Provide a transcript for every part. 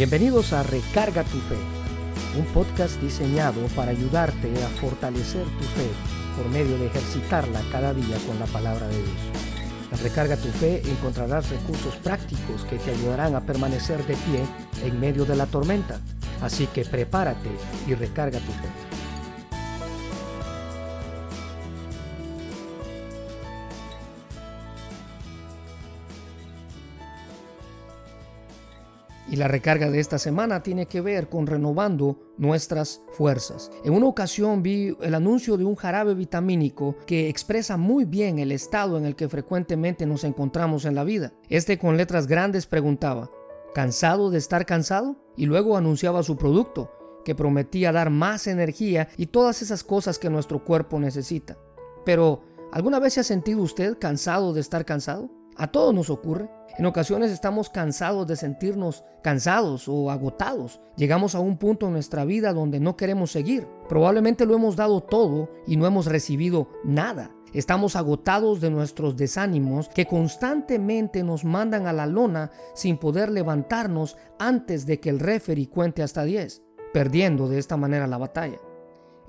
Bienvenidos a Recarga tu Fe, un podcast diseñado para ayudarte a fortalecer tu fe por medio de ejercitarla cada día con la palabra de Dios. En Recarga tu Fe encontrarás recursos prácticos que te ayudarán a permanecer de pie en medio de la tormenta. Así que prepárate y recarga tu fe. Y la recarga de esta semana tiene que ver con renovando nuestras fuerzas. En una ocasión vi el anuncio de un jarabe vitamínico que expresa muy bien el estado en el que frecuentemente nos encontramos en la vida. Este con letras grandes preguntaba, ¿cansado de estar cansado? Y luego anunciaba su producto, que prometía dar más energía y todas esas cosas que nuestro cuerpo necesita. Pero, ¿alguna vez se ha sentido usted cansado de estar cansado? A todos nos ocurre. En ocasiones estamos cansados de sentirnos cansados o agotados. Llegamos a un punto en nuestra vida donde no queremos seguir. Probablemente lo hemos dado todo y no hemos recibido nada. Estamos agotados de nuestros desánimos que constantemente nos mandan a la lona sin poder levantarnos antes de que el referee cuente hasta 10, perdiendo de esta manera la batalla.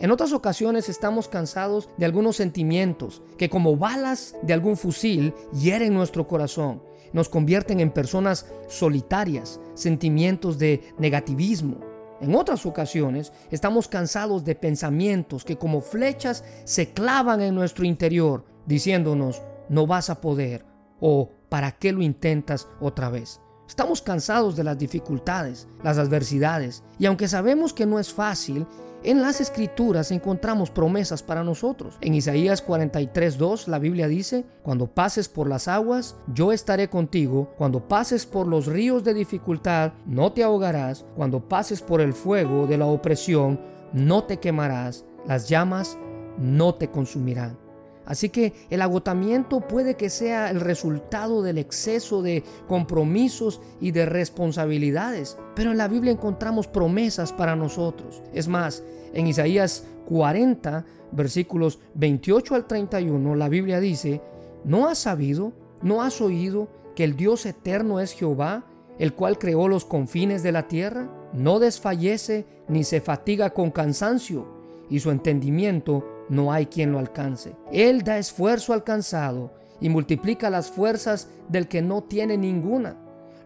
En otras ocasiones estamos cansados de algunos sentimientos que como balas de algún fusil hieren nuestro corazón, nos convierten en personas solitarias, sentimientos de negativismo. En otras ocasiones estamos cansados de pensamientos que como flechas se clavan en nuestro interior, diciéndonos, no vas a poder o ¿para qué lo intentas otra vez? Estamos cansados de las dificultades, las adversidades, y aunque sabemos que no es fácil, en las escrituras encontramos promesas para nosotros. En Isaías 43:2 la Biblia dice, cuando pases por las aguas, yo estaré contigo, cuando pases por los ríos de dificultad, no te ahogarás, cuando pases por el fuego de la opresión, no te quemarás, las llamas no te consumirán. Así que el agotamiento puede que sea el resultado del exceso de compromisos y de responsabilidades, pero en la Biblia encontramos promesas para nosotros. Es más, en Isaías 40, versículos 28 al 31, la Biblia dice, ¿no has sabido, no has oído que el Dios eterno es Jehová, el cual creó los confines de la tierra? No desfallece ni se fatiga con cansancio, y su entendimiento no hay quien lo alcance. Él da esfuerzo al cansado y multiplica las fuerzas del que no tiene ninguna.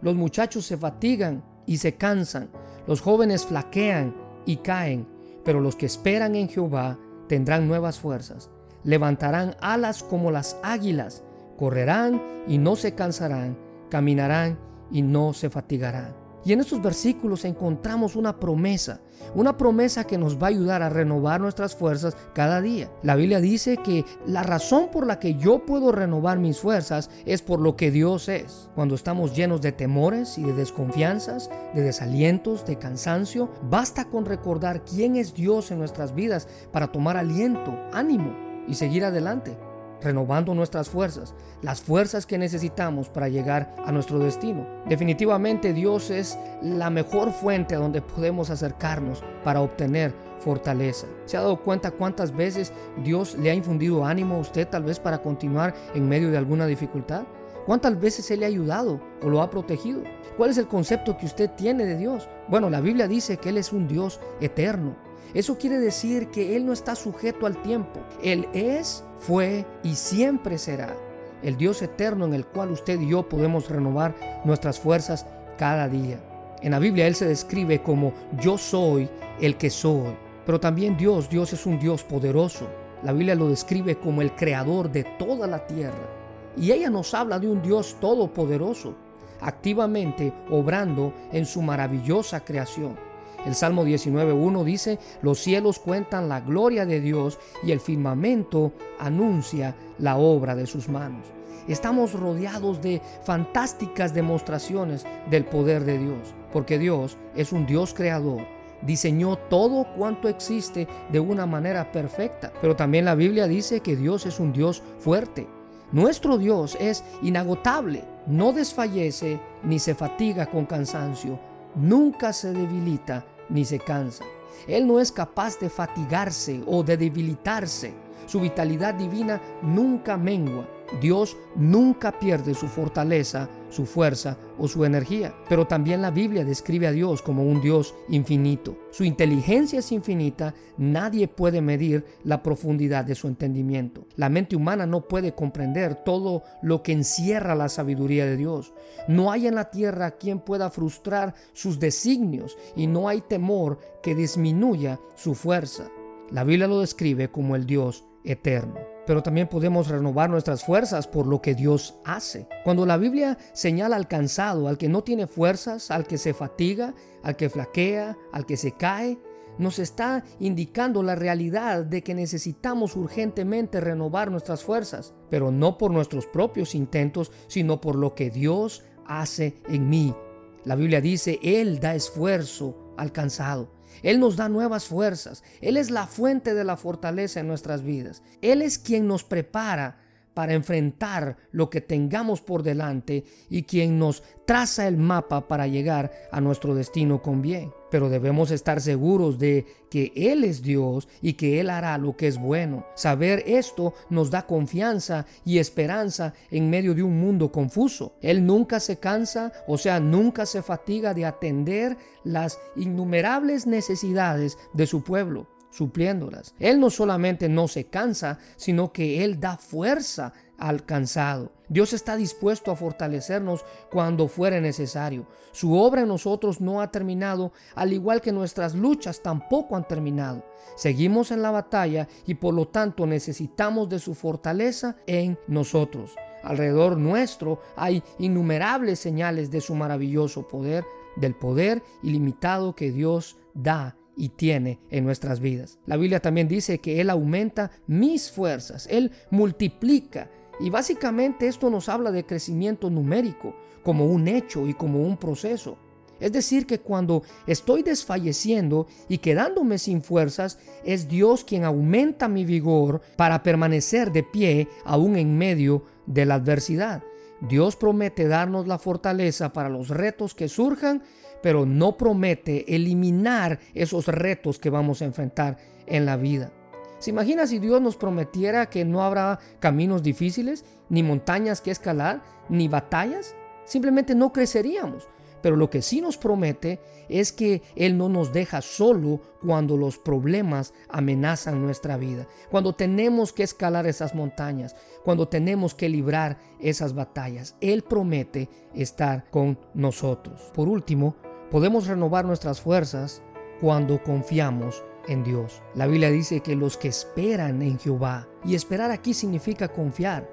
Los muchachos se fatigan y se cansan, los jóvenes flaquean y caen, pero los que esperan en Jehová tendrán nuevas fuerzas, levantarán alas como las águilas, correrán y no se cansarán, caminarán y no se fatigarán. Y en estos versículos encontramos una promesa, una promesa que nos va a ayudar a renovar nuestras fuerzas cada día. La Biblia dice que la razón por la que yo puedo renovar mis fuerzas es por lo que Dios es. Cuando estamos llenos de temores y de desconfianzas, de desalientos, de cansancio, basta con recordar quién es Dios en nuestras vidas para tomar aliento, ánimo y seguir adelante renovando nuestras fuerzas, las fuerzas que necesitamos para llegar a nuestro destino. Definitivamente Dios es la mejor fuente a donde podemos acercarnos para obtener fortaleza. ¿Se ha dado cuenta cuántas veces Dios le ha infundido ánimo a usted tal vez para continuar en medio de alguna dificultad? ¿Cuántas veces Él le ha ayudado o lo ha protegido? ¿Cuál es el concepto que usted tiene de Dios? Bueno, la Biblia dice que Él es un Dios eterno. Eso quiere decir que Él no está sujeto al tiempo. Él es, fue y siempre será el Dios eterno en el cual usted y yo podemos renovar nuestras fuerzas cada día. En la Biblia Él se describe como yo soy el que soy. Pero también Dios, Dios es un Dios poderoso. La Biblia lo describe como el creador de toda la tierra. Y ella nos habla de un Dios todopoderoso, activamente obrando en su maravillosa creación. El Salmo 19.1 dice, los cielos cuentan la gloria de Dios y el firmamento anuncia la obra de sus manos. Estamos rodeados de fantásticas demostraciones del poder de Dios, porque Dios es un Dios creador diseñó todo cuanto existe de una manera perfecta. Pero también la Biblia dice que Dios es un Dios fuerte. Nuestro Dios es inagotable, no desfallece ni se fatiga con cansancio, nunca se debilita ni se cansa. Él no es capaz de fatigarse o de debilitarse. Su vitalidad divina nunca mengua. Dios nunca pierde su fortaleza, su fuerza o su energía. Pero también la Biblia describe a Dios como un Dios infinito. Su inteligencia es infinita, nadie puede medir la profundidad de su entendimiento. La mente humana no puede comprender todo lo que encierra la sabiduría de Dios. No hay en la tierra quien pueda frustrar sus designios y no hay temor que disminuya su fuerza. La Biblia lo describe como el Dios eterno pero también podemos renovar nuestras fuerzas por lo que Dios hace. Cuando la Biblia señala al cansado, al que no tiene fuerzas, al que se fatiga, al que flaquea, al que se cae, nos está indicando la realidad de que necesitamos urgentemente renovar nuestras fuerzas, pero no por nuestros propios intentos, sino por lo que Dios hace en mí. La Biblia dice, Él da esfuerzo al cansado. Él nos da nuevas fuerzas. Él es la fuente de la fortaleza en nuestras vidas. Él es quien nos prepara para enfrentar lo que tengamos por delante y quien nos traza el mapa para llegar a nuestro destino con bien. Pero debemos estar seguros de que Él es Dios y que Él hará lo que es bueno. Saber esto nos da confianza y esperanza en medio de un mundo confuso. Él nunca se cansa, o sea, nunca se fatiga de atender las innumerables necesidades de su pueblo supliéndolas. Él no solamente no se cansa, sino que Él da fuerza al cansado. Dios está dispuesto a fortalecernos cuando fuere necesario. Su obra en nosotros no ha terminado, al igual que nuestras luchas tampoco han terminado. Seguimos en la batalla y por lo tanto necesitamos de su fortaleza en nosotros. Alrededor nuestro hay innumerables señales de su maravilloso poder, del poder ilimitado que Dios da y tiene en nuestras vidas. La Biblia también dice que Él aumenta mis fuerzas, Él multiplica. Y básicamente esto nos habla de crecimiento numérico, como un hecho y como un proceso. Es decir, que cuando estoy desfalleciendo y quedándome sin fuerzas, es Dios quien aumenta mi vigor para permanecer de pie aún en medio de la adversidad. Dios promete darnos la fortaleza para los retos que surjan pero no promete eliminar esos retos que vamos a enfrentar en la vida. ¿Se imagina si Dios nos prometiera que no habrá caminos difíciles, ni montañas que escalar, ni batallas? Simplemente no creceríamos. Pero lo que sí nos promete es que Él no nos deja solo cuando los problemas amenazan nuestra vida, cuando tenemos que escalar esas montañas, cuando tenemos que librar esas batallas. Él promete estar con nosotros. Por último, Podemos renovar nuestras fuerzas cuando confiamos en Dios. La Biblia dice que los que esperan en Jehová, y esperar aquí significa confiar.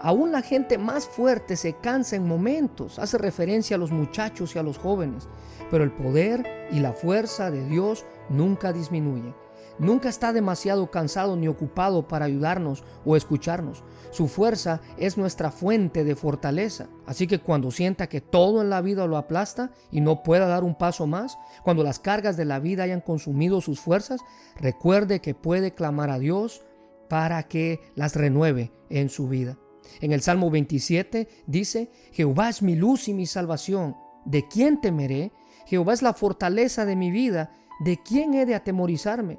Aún la gente más fuerte se cansa en momentos, hace referencia a los muchachos y a los jóvenes, pero el poder y la fuerza de Dios nunca disminuyen. Nunca está demasiado cansado ni ocupado para ayudarnos o escucharnos. Su fuerza es nuestra fuente de fortaleza. Así que cuando sienta que todo en la vida lo aplasta y no pueda dar un paso más, cuando las cargas de la vida hayan consumido sus fuerzas, recuerde que puede clamar a Dios para que las renueve en su vida. En el Salmo 27 dice, Jehová es mi luz y mi salvación. ¿De quién temeré? Jehová es la fortaleza de mi vida. ¿De quién he de atemorizarme?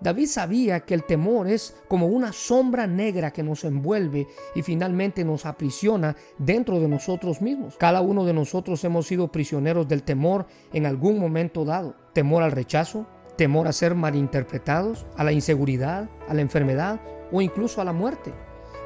David sabía que el temor es como una sombra negra que nos envuelve y finalmente nos aprisiona dentro de nosotros mismos. Cada uno de nosotros hemos sido prisioneros del temor en algún momento dado. Temor al rechazo, temor a ser malinterpretados, a la inseguridad, a la enfermedad o incluso a la muerte.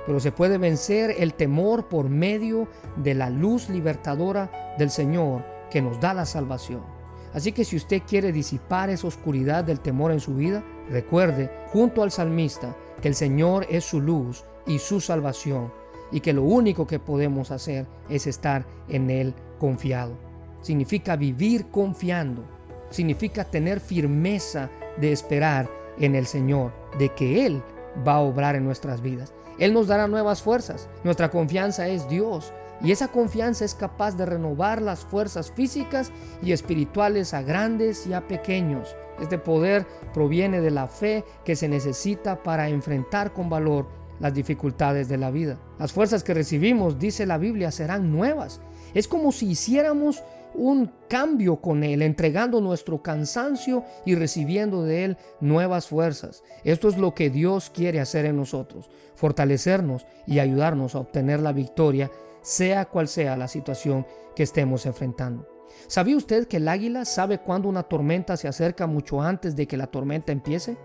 Pero se puede vencer el temor por medio de la luz libertadora del Señor que nos da la salvación. Así que si usted quiere disipar esa oscuridad del temor en su vida, recuerde, junto al salmista, que el Señor es su luz y su salvación, y que lo único que podemos hacer es estar en Él confiado. Significa vivir confiando, significa tener firmeza de esperar en el Señor, de que Él va a obrar en nuestras vidas. Él nos dará nuevas fuerzas. Nuestra confianza es Dios y esa confianza es capaz de renovar las fuerzas físicas y espirituales a grandes y a pequeños. Este poder proviene de la fe que se necesita para enfrentar con valor las dificultades de la vida. Las fuerzas que recibimos, dice la Biblia, serán nuevas. Es como si hiciéramos un cambio con Él, entregando nuestro cansancio y recibiendo de Él nuevas fuerzas. Esto es lo que Dios quiere hacer en nosotros, fortalecernos y ayudarnos a obtener la victoria, sea cual sea la situación que estemos enfrentando. ¿Sabía usted que el águila sabe cuándo una tormenta se acerca mucho antes de que la tormenta empiece?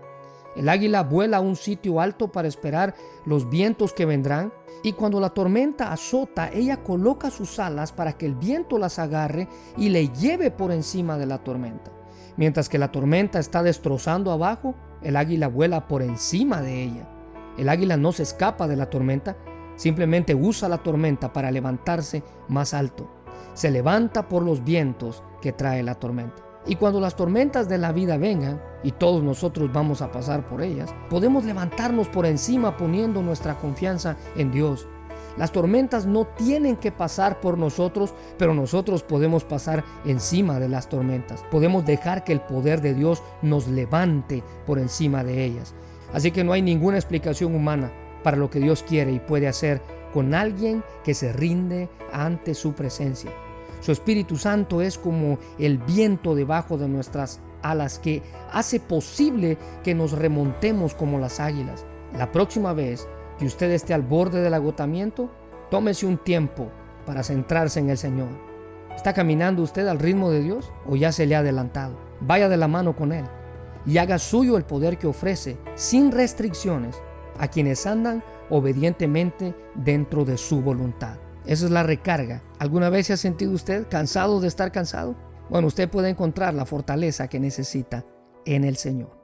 El águila vuela a un sitio alto para esperar los vientos que vendrán y cuando la tormenta azota, ella coloca sus alas para que el viento las agarre y le lleve por encima de la tormenta. Mientras que la tormenta está destrozando abajo, el águila vuela por encima de ella. El águila no se escapa de la tormenta, simplemente usa la tormenta para levantarse más alto. Se levanta por los vientos que trae la tormenta. Y cuando las tormentas de la vida vengan, y todos nosotros vamos a pasar por ellas, podemos levantarnos por encima poniendo nuestra confianza en Dios. Las tormentas no tienen que pasar por nosotros, pero nosotros podemos pasar encima de las tormentas. Podemos dejar que el poder de Dios nos levante por encima de ellas. Así que no hay ninguna explicación humana para lo que Dios quiere y puede hacer con alguien que se rinde ante su presencia. Su Espíritu Santo es como el viento debajo de nuestras alas que hace posible que nos remontemos como las águilas. La próxima vez que usted esté al borde del agotamiento, tómese un tiempo para centrarse en el Señor. ¿Está caminando usted al ritmo de Dios o ya se le ha adelantado? Vaya de la mano con Él y haga suyo el poder que ofrece sin restricciones a quienes andan obedientemente dentro de su voluntad. Esa es la recarga. ¿Alguna vez se ha sentido usted cansado de estar cansado? Bueno, usted puede encontrar la fortaleza que necesita en el Señor.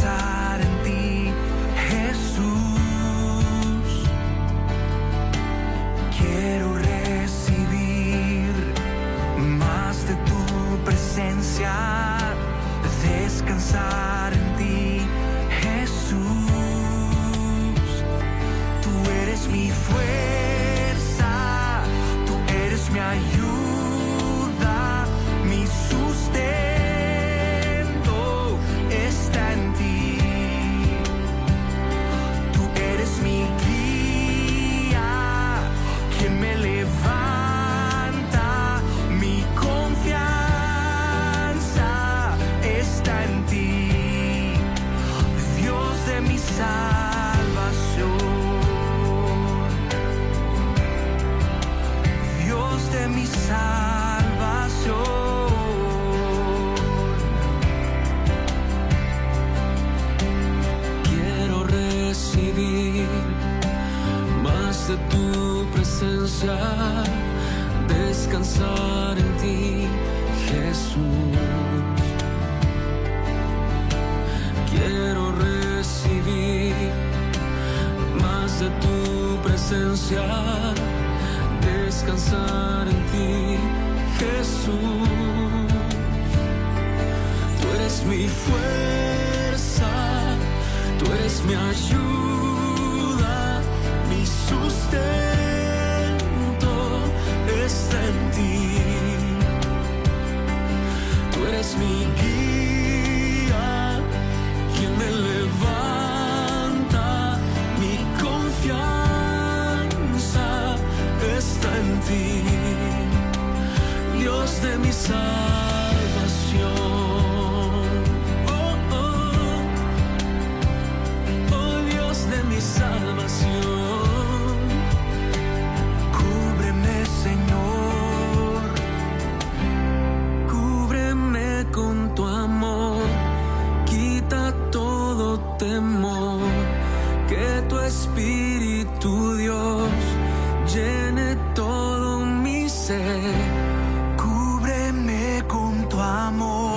outside mi fuerza, tú eres mi ayuda, mi sustento en ti. Tú eres mi guía, quien me levanta, mi confianza está en ti, Dios de mi salvación. Cúbreme con tu amor.